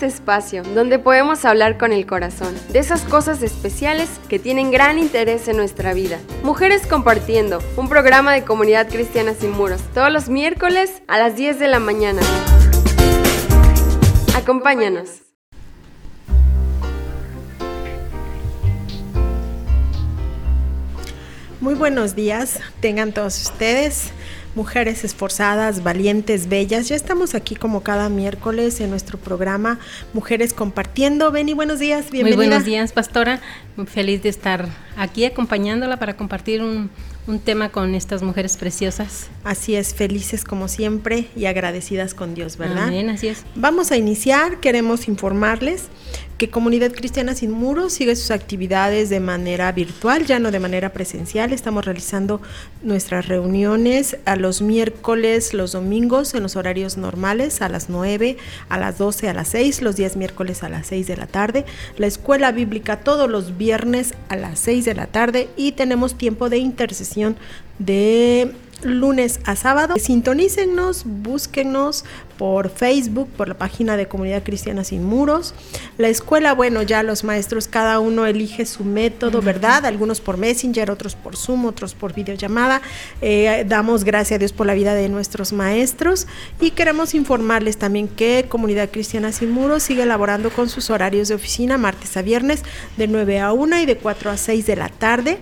este espacio donde podemos hablar con el corazón de esas cosas especiales que tienen gran interés en nuestra vida. Mujeres Compartiendo, un programa de comunidad cristiana sin muros, todos los miércoles a las 10 de la mañana. Acompáñanos. Muy buenos días, tengan todos ustedes mujeres esforzadas, valientes, bellas. Ya estamos aquí como cada miércoles en nuestro programa Mujeres Compartiendo. Beni, buenos días, bienvenida. Muy buenos días, pastora. Muy feliz de estar aquí acompañándola para compartir un, un tema con estas mujeres preciosas. Así es, felices como siempre y agradecidas con Dios, ¿verdad? Amén, así es. Vamos a iniciar, queremos informarles que Comunidad Cristiana Sin Muros sigue sus actividades de manera virtual, ya no de manera presencial. Estamos realizando nuestras reuniones a los miércoles, los domingos en los horarios normales, a las 9, a las 12, a las 6, los días miércoles a las 6 de la tarde. La escuela bíblica todos los viernes a las 6 de la tarde y tenemos tiempo de intercesión de lunes a sábado. Sintonícennos, búsquenos por Facebook, por la página de Comunidad Cristiana Sin Muros. La escuela, bueno, ya los maestros, cada uno elige su método, ¿verdad? Algunos por Messenger, otros por Zoom, otros por videollamada. Eh, damos gracias a Dios por la vida de nuestros maestros y queremos informarles también que Comunidad Cristiana Sin Muros sigue elaborando con sus horarios de oficina martes a viernes de 9 a 1 y de 4 a 6 de la tarde.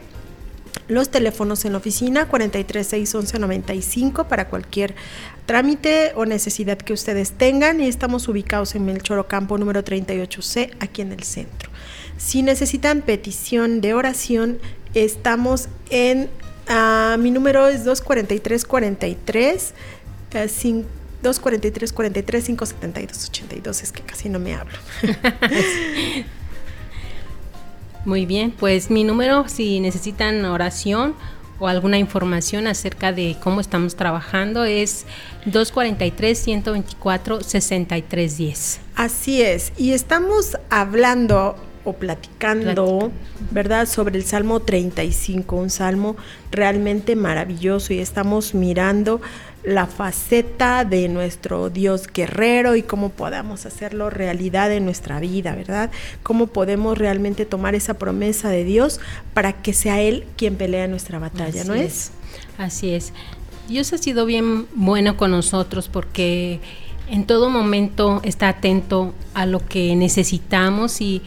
Los teléfonos en la oficina 4361195 para cualquier trámite o necesidad que ustedes tengan y estamos ubicados en Melchoro Campo número 38C aquí en el centro. Si necesitan petición de oración, estamos en uh, mi número es 24343 uh, 243 43 572 82 es que casi no me hablo. Muy bien, pues mi número, si necesitan oración o alguna información acerca de cómo estamos trabajando, es 243-124-6310. Así es, y estamos hablando o platicando, ¿verdad? Sobre el Salmo 35, un salmo realmente maravilloso y estamos mirando la faceta de nuestro Dios guerrero y cómo podamos hacerlo realidad en nuestra vida, ¿verdad? Cómo podemos realmente tomar esa promesa de Dios para que sea Él quien pelea nuestra batalla, ¿no es? Así es. Dios ha sido bien bueno con nosotros porque en todo momento está atento a lo que necesitamos y,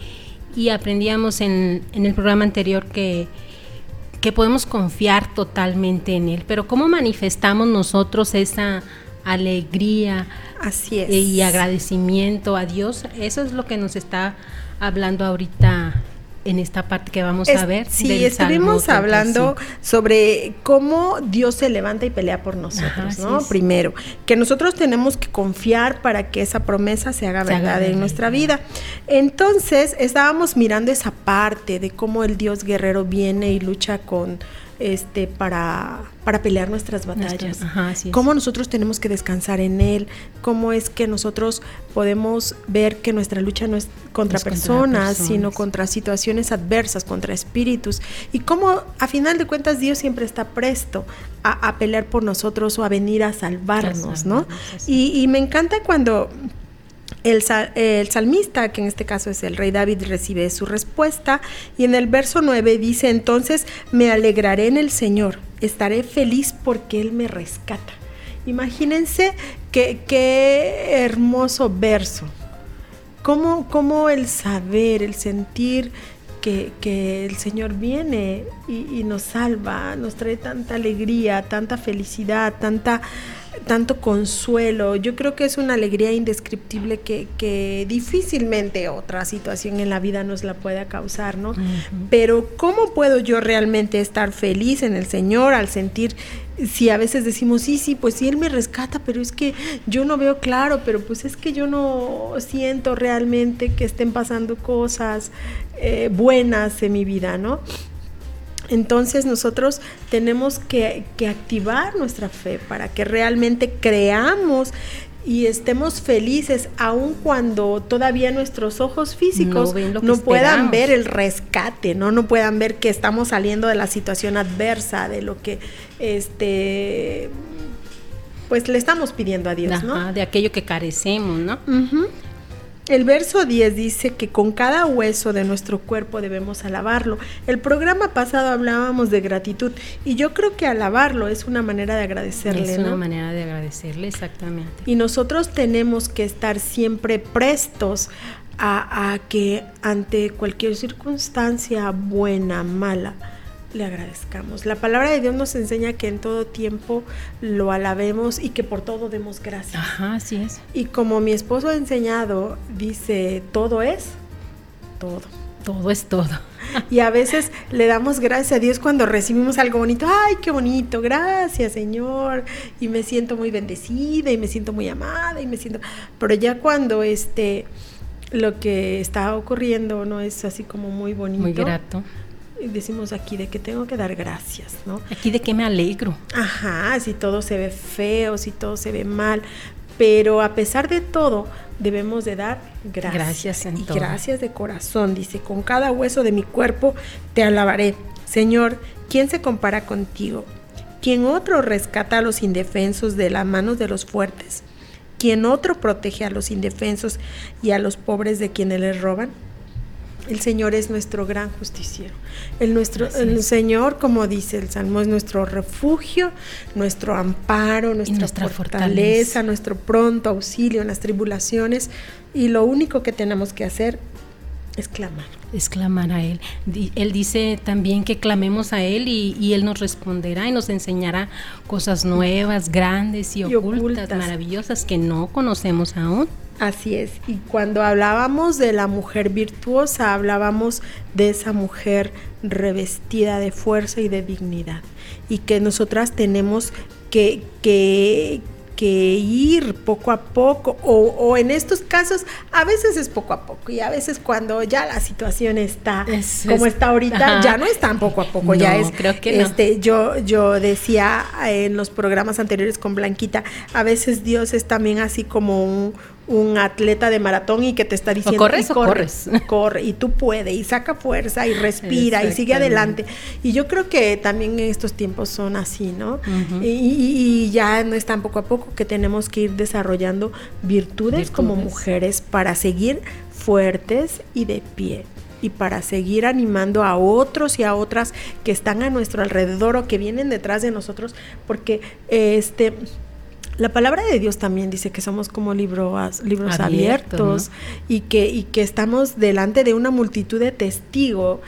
aprendíamos en, en el programa anterior que que podemos confiar totalmente en Él. Pero ¿cómo manifestamos nosotros esa alegría Así y agradecimiento a Dios? Eso es lo que nos está hablando ahorita en esta parte que vamos a ver. Sí, estuvimos hablando sobre cómo Dios se levanta y pelea por nosotros, ¿no? Primero, que nosotros tenemos que confiar para que esa promesa se haga verdad en nuestra vida. Entonces, estábamos mirando esa parte de cómo el Dios guerrero viene y lucha con este, para, para pelear nuestras batallas. cómo nosotros tenemos que descansar en Él, cómo es que nosotros podemos ver que nuestra lucha no es contra, personas, sino contra situaciones adversas, contra espíritus, y cómo a final de cuentas Dios siempre está presto a, pelear por nosotros o a venir a salvarnos, ¿no? Y, y me encanta cuando el, salmista, que en este caso es el rey David, recibe su respuesta y en el verso 9 dice, entonces me alegraré en el Señor, estaré feliz porque Él me rescata. Imagínense qué, hermoso verso. Cómo, cómo, el saber, el sentir que, el Señor viene y nos salva, nos trae tanta alegría, tanta felicidad, tanta tanto consuelo. Yo creo que es una alegría indescriptible que, que difícilmente otra situación en la vida nos la pueda causar, ¿no? Pero ¿cómo puedo yo realmente estar feliz en el Señor al sentir si a veces decimos, sí, sí, pues sí, Él me rescata, pero es que yo no veo claro, pero pues es que yo no siento realmente que estén pasando cosas eh, buenas en mi vida, ¿no? Entonces nosotros tenemos que, activar nuestra fe para que realmente creamos y estemos felices aun cuando todavía nuestros ojos físicos no, puedan ver el rescate, ¿no? No puedan ver que estamos saliendo de la situación adversa, de lo que este pues le estamos pidiendo a Dios, ¿no? De aquello que carecemos, ¿no? El verso 10 dice que con cada hueso de nuestro cuerpo debemos alabarlo. El programa pasado hablábamos de gratitud y yo creo que alabarlo es una manera de agradecerle. Es una manera de agradecerle, exactamente. Y nosotros tenemos que estar siempre prestos a, a que ante cualquier circunstancia buena, mala, le agradezcamos. La palabra de Dios nos enseña que en todo tiempo lo alabemos y que por todo demos gracias. Ajá, así es. Y como mi esposo ha enseñado, dice, todo es todo. Todo es todo. Y a veces le damos gracias a Dios cuando recibimos algo bonito. Ay, qué bonito, gracias Señor. Y me siento muy bendecida y me siento muy amada y me siento... Pero ya cuando este, lo que está ocurriendo no es así como muy bonito. Muy grato decimos aquí de que tengo que dar gracias, ¿no? Aquí de que me alegro. Ajá, si todo se ve feo, si todo se ve mal, pero a pesar de todo debemos de dar gracias. Gracias en y gracias de corazón, dice, con cada hueso de mi cuerpo te alabaré. Señor, ¿quién se compara contigo? ¿Quién otro rescata a los indefensos de las manos de los fuertes? ¿Quién otro protege a los indefensos y a los pobres de quienes les roban? El Señor es nuestro gran justiciero. El, nuestro, el Señor, como dice el Salmo, es nuestro refugio, nuestro amparo, nuestra, fortaleza, nuestro pronto auxilio en las tribulaciones. Y lo único que tenemos que hacer es clamar. Es clamar a Él. Él dice también que clamemos a Él y, Él nos responderá y nos enseñará cosas nuevas, grandes y, ocultas, maravillosas que no conocemos aún. Así es. Y cuando hablábamos de la mujer virtuosa, hablábamos de esa mujer revestida de fuerza y de dignidad. Y que nosotras tenemos que, que, que ir poco a poco, o, en estos casos, a veces es poco a poco, y a veces cuando ya la situación está como está ahorita, ya no es tan poco a poco, ya es. Creo que este, yo, yo decía en los programas anteriores con Blanquita, a veces Dios es también así como un, un atleta de maratón y que te está diciendo corres y corres, corre y tú puedes y saca fuerza y respira y sigue adelante y yo creo que también en estos tiempos son así no y, ya no es tan poco a poco que tenemos que ir desarrollando virtudes, como mujeres para seguir fuertes y de pie y para seguir animando a otros y a otras que están a nuestro alrededor o que vienen detrás de nosotros porque este la palabra de Dios también dice que somos como libros, libros abiertos y, que, y que estamos delante de una multitud de testigos.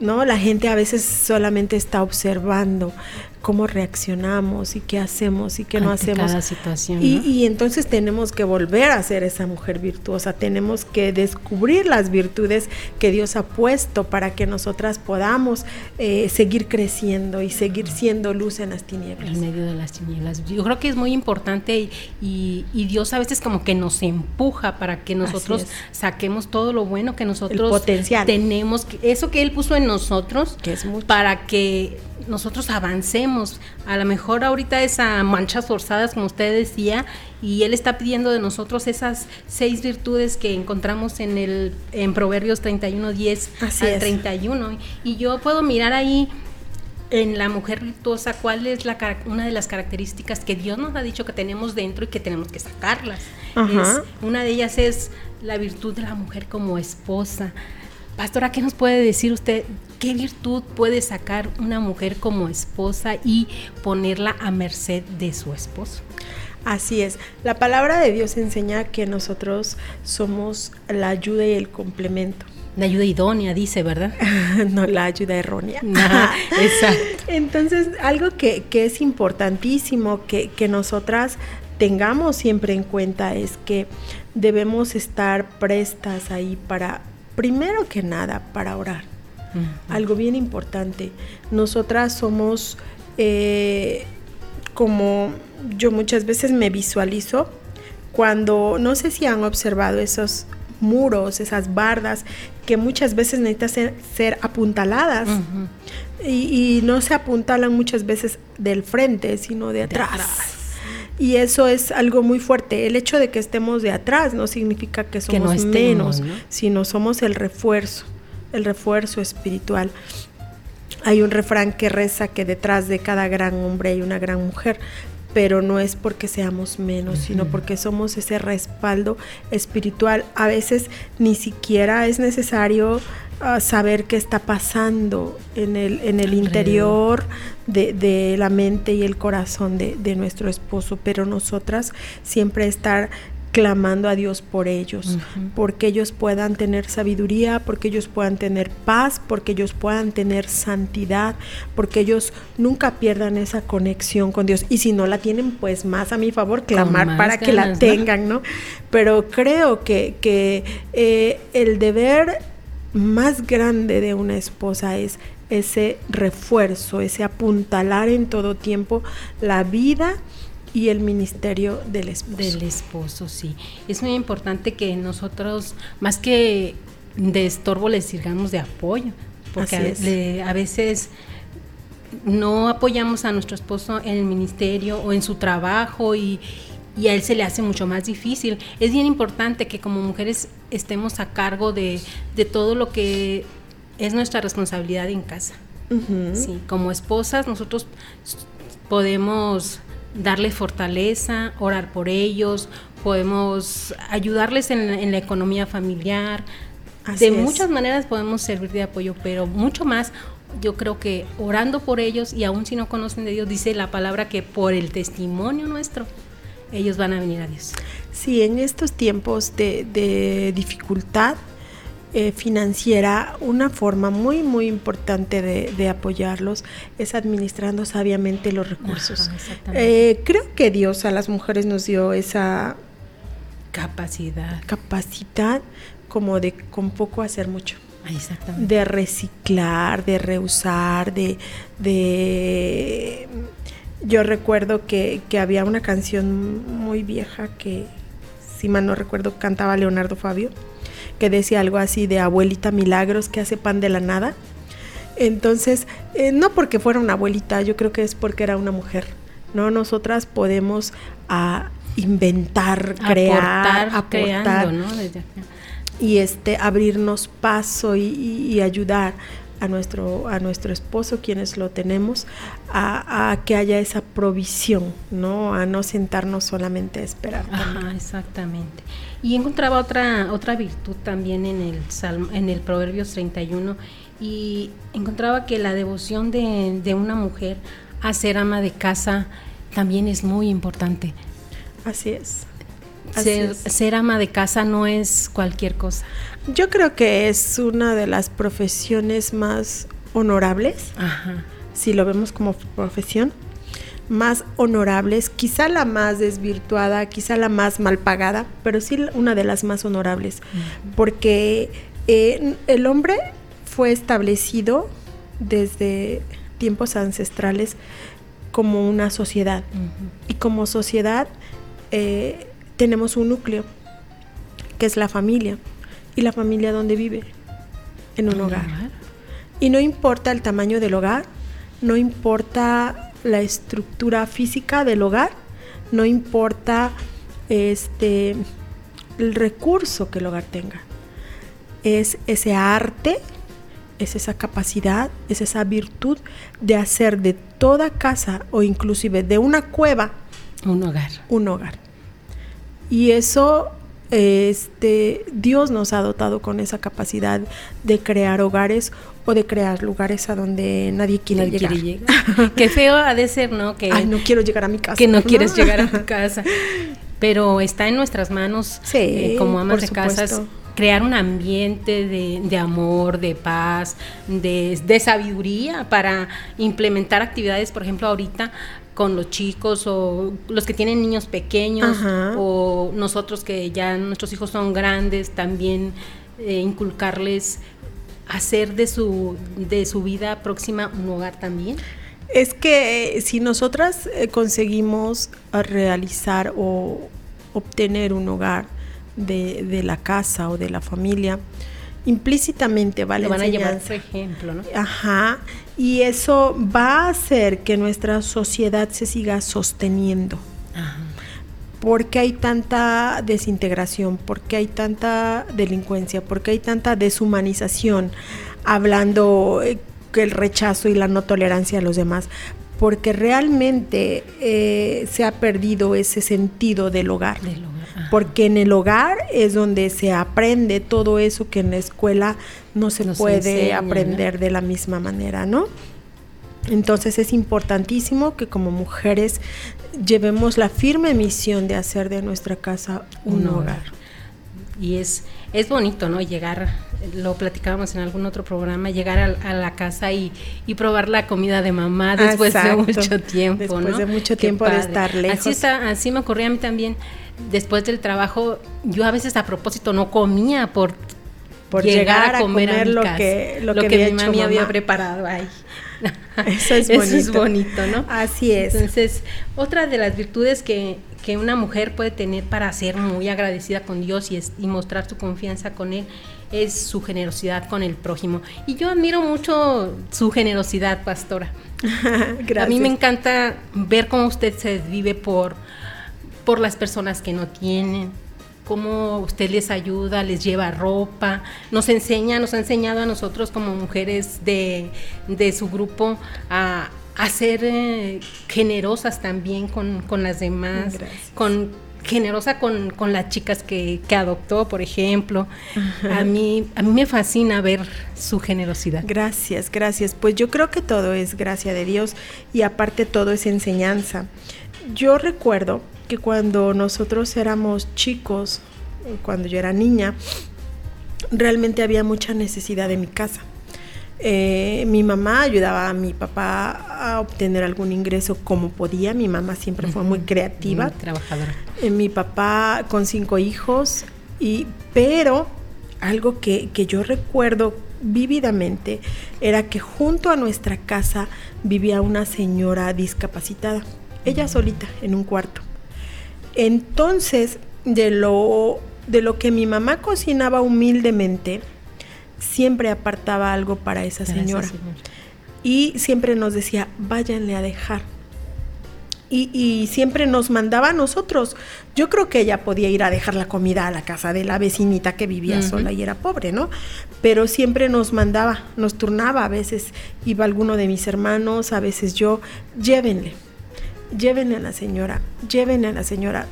¿no? La gente a veces solamente está observando, cómo reaccionamos y qué hacemos y qué no hacemos. Cada situación, y, entonces tenemos que volver a ser esa mujer virtuosa, tenemos que descubrir las virtudes que Dios ha puesto para que nosotras podamos eh, seguir creciendo y seguir siendo luz en las tinieblas. En medio de las tinieblas. Yo creo que es muy importante y, Dios a veces como que nos empuja para que nosotros saquemos todo lo bueno que nosotros tenemos, eso que Él puso en nosotros, que es para que nosotros avancemos. A lo mejor ahorita esa manchas forzadas, como usted decía, y él está pidiendo de nosotros esas seis virtudes que encontramos en el en Proverbios 31, 10 al 31. Y yo puedo mirar ahí en la mujer virtuosa cuál es la, una de las características que Dios nos ha dicho que tenemos dentro y que tenemos que sacarlas. una de ellas es la virtud de la mujer como esposa. Pastora, ¿qué nos puede decir usted? ¿Qué virtud puede sacar una mujer como esposa y ponerla a merced de su esposo? Así es. La palabra de Dios enseña que nosotros somos la ayuda y el complemento. La ayuda idónea, dice, ¿verdad? no, la ayuda errónea. exacto. Entonces, algo que, es importantísimo que, que nosotras tengamos siempre en cuenta es que debemos estar prestas ahí para primero que nada para orar. Algo bien importante. Nosotras somos eh, como yo muchas veces me visualizo cuando, no sé si han observado esos muros, esas bardas que muchas veces necesitan ser, apuntaladas y, no se apuntalan muchas veces del frente, sino de atrás. Y eso es algo muy fuerte. El hecho de que estemos de atrás no significa que somos menos, sino somos el refuerzo, el refuerzo espiritual. Hay un refrán que reza que detrás de cada gran hombre hay una gran mujer, pero no es porque seamos menos, sino porque somos ese respaldo espiritual. A veces ni siquiera es necesario ah, saber qué está pasando en el, en el interior de, la mente y el corazón de, de nuestro esposo, pero nosotras siempre estar clamando a Dios por ellos, porque ellos puedan tener sabiduría, porque ellos puedan tener paz, porque ellos puedan tener santidad, porque ellos nunca pierdan esa conexión con Dios. Y si no la tienen, pues más a mi favor, clamar para que la tengan, ¿no? Pero creo que, que eh, el deber más grande de una esposa es ese refuerzo, ese apuntalar en todo tiempo la vida y el ministerio del esposo. Del esposo, sí. Es muy importante que nosotros, más que de estorbo, les sirvamos de apoyo, porque a, veces no apoyamos a nuestro esposo en el ministerio o en su trabajo y, a él se le hace mucho más difícil. Es bien importante que como mujeres estemos a cargo de, todo lo que es nuestra responsabilidad en casa. sí, como esposas nosotros podemos darle fortaleza, orar por ellos, podemos ayudarles en, la economía familiar. de muchas maneras podemos servir de apoyo, pero mucho más yo creo que orando por ellos y aún si no conocen de Dios, dice la palabra que por el testimonio nuestro, ellos van a venir a Dios. Sí, en estos tiempos de, de dificultad, eh, financiera, una forma muy, muy importante de, apoyarlos es administrando sabiamente los recursos. Eh, creo que Dios a las mujeres nos dio esa capacidad. Capacidad como de con poco hacer mucho. De reciclar, de reusar, de, de yo recuerdo que, que, había una canción muy vieja que, si mal no recuerdo, cantaba Leonardo Fabio, que decía algo así de abuelita milagros que hace pan de la nada. Entonces, eh, no porque fuera una abuelita, yo creo que es porque era una mujer. ¿no? Nosotras podemos a ah, inventar, crear, aportar, y este abrirnos paso y, ayudar a nuestro, a nuestro esposo, quienes lo tenemos, a, que haya esa provisión, ¿no? A no sentarnos solamente a esperar. Ajá, exactamente. Y encontraba otra, otra virtud también en el, en el Proverbios 31 y encontraba que la devoción de, una mujer a ser ama de casa también es muy importante. Así es. ser, ser, ama de casa no es cualquier cosa. Yo creo que es una de las profesiones más honorables, Ajá. si lo vemos como profesión, más honorables, quizá la más desvirtuada, quizá la más mal pagada, pero sí una de las más honorables, porque eh, el hombre fue establecido desde tiempos ancestrales como una sociedad. Y como sociedad eh, tenemos un núcleo que es la familia y la familia donde vive en un hogar y no importa el tamaño del hogar no importa la estructura física del hogar, no importa este el recurso que el hogar tenga. Es ese arte, es esa capacidad, es esa virtud de hacer de toda casa o inclusive de una cueva un hogar. Un hogar. Y eso este, Dios nos ha dotado con esa capacidad de crear hogares o de crear lugares a donde nadie quiere llegar. Qué feo ha de ser, ¿no? Que no quiero llegar a mi casa. Que no, quieres llegar a tu casa. Pero está en nuestras manos, eh, como amas de casas, crear un ambiente de, amor, de paz, de, de, sabiduría para implementar actividades, por ejemplo, ahorita con los chicos o los que tienen niños pequeños o nosotros que ya nuestros hijos son grandes, también eh, inculcarles hacer de su, de su vida próxima un hogar también. Es que eh, si nosotras eh, conseguimos realizar o obtener un hogar de, de la casa o de la familia, implícitamente vale van a llevar por ejemplo, ¿no? Ajá, y eso va a hacer que nuestra sociedad se siga sosteniendo. Ajá. ¿Por qué hay tanta desintegración? ¿Por qué hay tanta delincuencia? ¿Por qué hay tanta deshumanización? Hablando eh, que el rechazo y la no tolerancia a los demás. Porque realmente eh, se ha perdido ese sentido del hogar. porque en el hogar es donde se aprende todo eso que en la escuela no se puede aprender de la misma manera, ¿no? Entonces es importantísimo que como mujeres llevemos la firme misión de hacer de nuestra casa un, hogar. Y es, es bonito, ¿no? Llegar, lo platicábamos en algún otro programa, llegar a, la casa y, probar la comida de mamá después de mucho tiempo, después de mucho tiempo de estar lejos. Así, está, así me ocurría a mí también. Después del trabajo, yo a veces a propósito no comía por, por llegar, a comer, lo, que, lo, que, mi mamá había preparado. ahí. Eso es bonito. Eso es bonito, ¿no? Así es. Entonces, otra de las virtudes que, que una mujer puede tener para ser muy agradecida con Dios y, y mostrar su confianza con Él es su generosidad con el prójimo. Y yo admiro mucho su generosidad, pastora. Gracias. A mí me encanta ver cómo usted se vive por, por las personas que no tienen, cómo usted les ayuda, les lleva ropa, nos enseña, nos ha enseñado a nosotros como mujeres de, su grupo a, ser eh, generosas también con, las demás, con generosa con, las chicas que, adoptó, por ejemplo. A mí, a mí me fascina ver su generosidad. Gracias, gracias. Pues yo creo que todo es gracia de Dios y aparte todo es enseñanza. Yo recuerdo que cuando nosotros éramos chicos, cuando yo era niña, realmente había mucha necesidad en mi casa. Eh, mi mamá ayudaba a mi papá a obtener algún ingreso como podía. Mi mamá siempre fue muy creativa. Muy trabajadora. Eh, mi papá con cinco hijos, y, pero algo que, que yo recuerdo vívidamente era que junto a nuestra casa vivía una señora discapacitada, ella solita en un cuarto. Entonces, de lo, de lo que mi mamá cocinaba humildemente, siempre apartaba algo para esa señora. Y siempre nos decía, váyanle a dejar. Y, siempre nos mandaba a nosotros. Yo creo que ella podía ir a dejar la comida a la casa de la vecinita que vivía sola y era pobre, ¿no? Pero siempre nos mandaba, nos turnaba. A veces iba alguno de mis hermanos, a veces yo, llévenle, llévenle a la señora, llévenle a la señora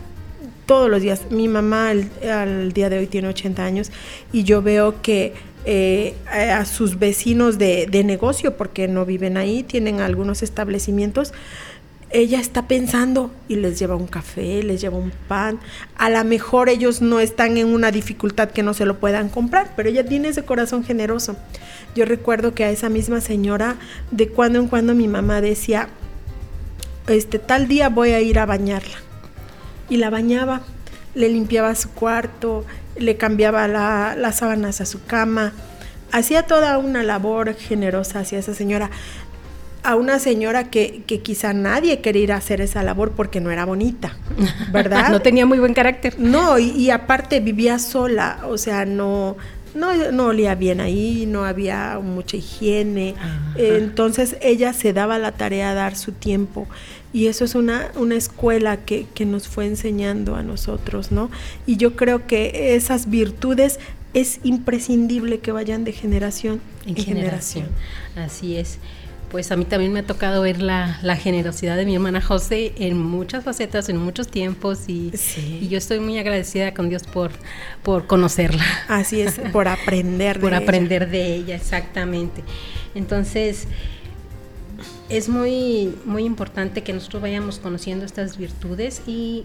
todos los días. Mi mamá al, día de hoy tiene 80 años y yo veo que eh, a sus vecinos de, de, negocio, porque no viven ahí, tienen algunos establecimientos, ella está pensando y les lleva un café, les lleva un pan. A lo mejor ellos no están en una dificultad que no se lo puedan comprar, pero ella tiene ese corazón generoso. Yo recuerdo que a esa misma señora, de cuando en cuando mi mamá decía, este tal día voy a ir a bañarla y la bañaba, le limpiaba su cuarto, le cambiaba las sábanas a su cama, hacía toda una labor generosa hacia esa señora. A una señora que, que quizá nadie quería ir a hacer esa labor porque no era bonita, ¿verdad? no tenía muy buen carácter. No, y, aparte vivía sola, o sea, no, no, no, olía bien ahí, no había mucha higiene. Entonces ella se daba la tarea de dar su tiempo. Y eso es una, una escuela que, que, nos fue enseñando a nosotros, ¿no? Y yo creo que esas virtudes es imprescindible que vayan de generación en, generación. Así es. Pues a mí también me ha tocado ver la, la, generosidad de mi hermana José en muchas facetas, en muchos tiempos y, y, yo estoy muy agradecida con Dios por, por conocerla. Así es, por aprender de Por aprender de ella, exactamente. Entonces, es muy, muy importante que nosotros vayamos conociendo estas virtudes y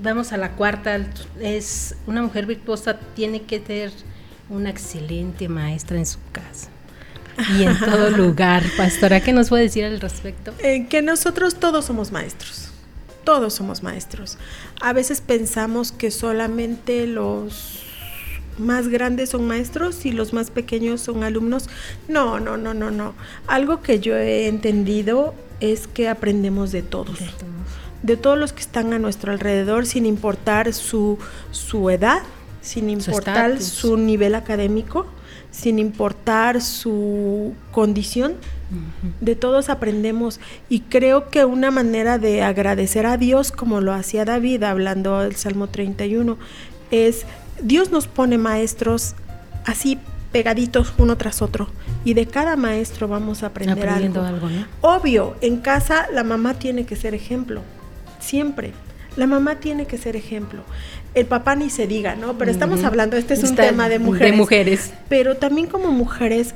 vamos a la cuarta, es una mujer virtuosa tiene que ser una excelente maestra en su casa y en todo lugar. Pastora, ¿qué nos puede decir al respecto? Eh, que nosotros todos somos maestros, todos somos maestros. A veces pensamos que solamente los más grandes son maestros y los más pequeños son alumnos. No, no, no, no, no. Algo que yo he entendido es que aprendemos de todos. De todos, los que están a nuestro alrededor, sin importar su, su edad, sin importar su, nivel académico, sin importar su condición. De todos aprendemos y creo que una manera de agradecer a Dios, como lo hacía David hablando del Salmo 31, es Dios nos pone maestros así pegaditos uno tras otro y de cada maestro vamos a aprender algo. algo Obvio, en casa la mamá tiene que ser ejemplo, siempre. La mamá tiene que ser ejemplo. El papá ni se diga, ¿no? Pero estamos hablando, este es un tema de mujeres. De mujeres. Pero también como mujeres,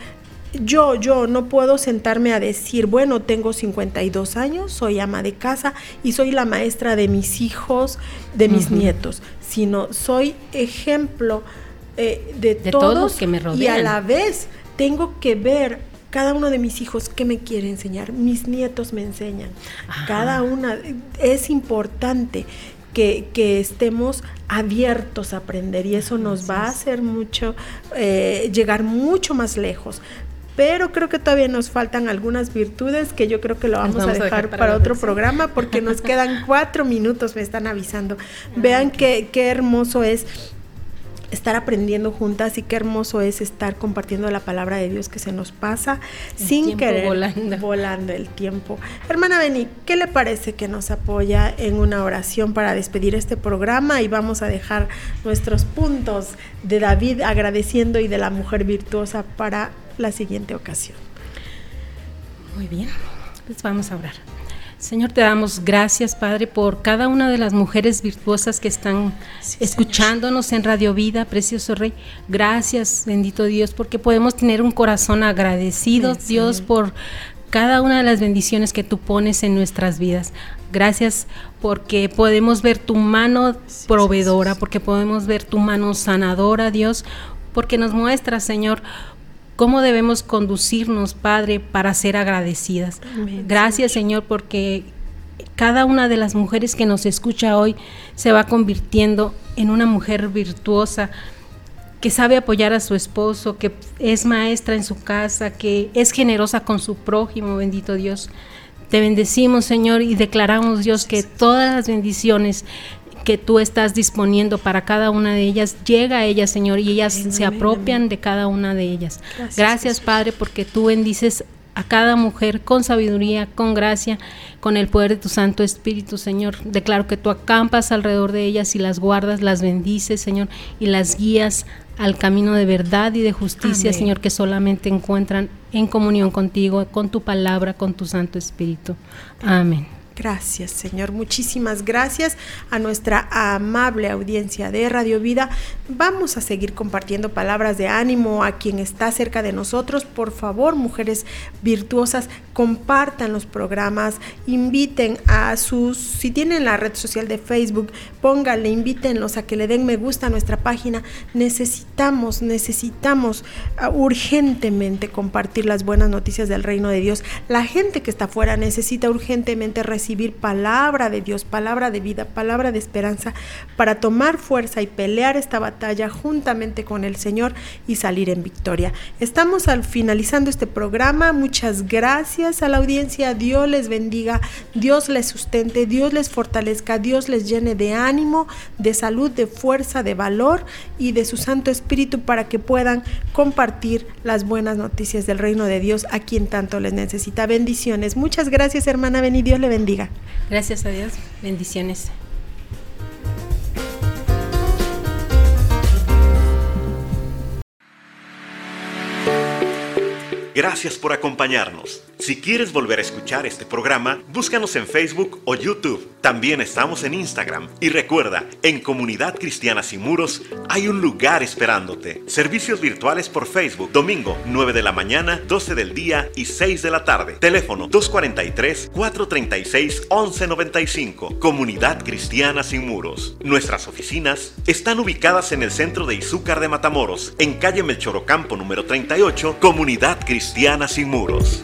yo, yo no puedo sentarme a decir, bueno, tengo 52 años, soy ama de casa y soy la maestra de mis hijos, de mis nietos, sino soy ejemplo eh, de, todos, que me rodean. Y a la vez tengo que ver cada uno de mis hijos qué me quiere enseñar. Mis nietos me enseñan. Cada una es importante. Que, que, estemos abiertos a aprender y eso nos va a hacer mucho, eh, llegar mucho más lejos. Pero creo que todavía nos faltan algunas virtudes que yo creo que lo vamos, a, dejar para, otro programa porque nos quedan cuatro minutos, me están avisando. Vean qué, qué hermoso es estar aprendiendo juntas y qué hermoso es estar compartiendo la palabra de Dios que se nos pasa sin querer volando. el tiempo. Hermana Beni, ¿qué le parece que nos apoya en una oración para despedir este programa y vamos a dejar nuestros puntos de David agradeciendo y de la mujer virtuosa para la siguiente ocasión? Muy bien, pues vamos a orar. Señor, te damos gracias, Padre, por cada una de las mujeres virtuosas que están escuchándonos en Radio Vida, precioso Rey. Gracias, bendito Dios, porque podemos tener un corazón agradecido, Dios, por cada una de las bendiciones que tú pones en nuestras vidas. Gracias porque podemos ver tu mano proveedora, porque podemos ver tu mano sanadora, Dios, porque nos muestra, Señor, cómo debemos conducirnos, Padre, para ser agradecidas. Gracias, Señor, porque cada una de las mujeres que nos escucha hoy se va convirtiendo en una mujer virtuosa que sabe apoyar a su esposo, que es maestra en su casa, que es generosa con su prójimo, bendito Dios. Te bendecimos, Señor, y declaramos, Dios, que todas las bendiciones que tú estás disponiendo para cada una de ellas, llega a ellas, Señor, y ellas se apropian de cada una de ellas. Gracias, Padre, porque tú bendices a cada mujer con sabiduría, con gracia, con el poder de tu Santo Espíritu, Señor. Declaro que tú acampas alrededor de ellas y las guardas, las bendices, Señor, y las guías al camino de verdad y de justicia, Señor, que solamente encuentran en comunión contigo, con tu palabra, con tu Santo Espíritu. Amén. Gracias, Señor. Muchísimas gracias a nuestra amable audiencia de Radio Vida. Vamos a seguir compartiendo palabras de ánimo a quien está cerca de nosotros. Por favor, mujeres virtuosas, compartan los programas, inviten a sus, si tienen la red social de Facebook, pónganle, invítenlos a que le den me gusta a nuestra página. Necesitamos, necesitamos uh, urgentemente compartir las buenas noticias del reino de Dios. La gente que está afuera necesita urgentemente recibir recibir palabra de Dios, palabra de vida, palabra de esperanza, para tomar fuerza y pelear esta batalla juntamente con el Señor y salir en victoria. Estamos al finalizando este programa. Muchas gracias a la audiencia. Dios les bendiga, Dios les sustente, Dios les fortalezca, Dios les llene de ánimo, de salud, de fuerza, de valor y de su Santo Espíritu para que puedan compartir las buenas noticias del reino de Dios a quien tanto les necesita. Bendiciones. Muchas gracias, hermana Beni. Dios le bendiga. Gracias a Dios. Bendiciones. Gracias por acompañarnos. Si quieres volver a escuchar este programa, búscanos en Facebook o YouTube. También estamos en Instagram. Y recuerda, en Comunidad Cristiana Sin Muros hay un lugar esperándote. Servicios virtuales por Facebook, domingo 9 de la mañana, 12 del día y 6 de la tarde. Teléfono 243-436-1195. Comunidad Cristiana Sin Muros. Nuestras oficinas están ubicadas en el centro de Izúcar de Matamoros, en calle Melchorocampo número 38, Comunidad Cristiana Sin Muros.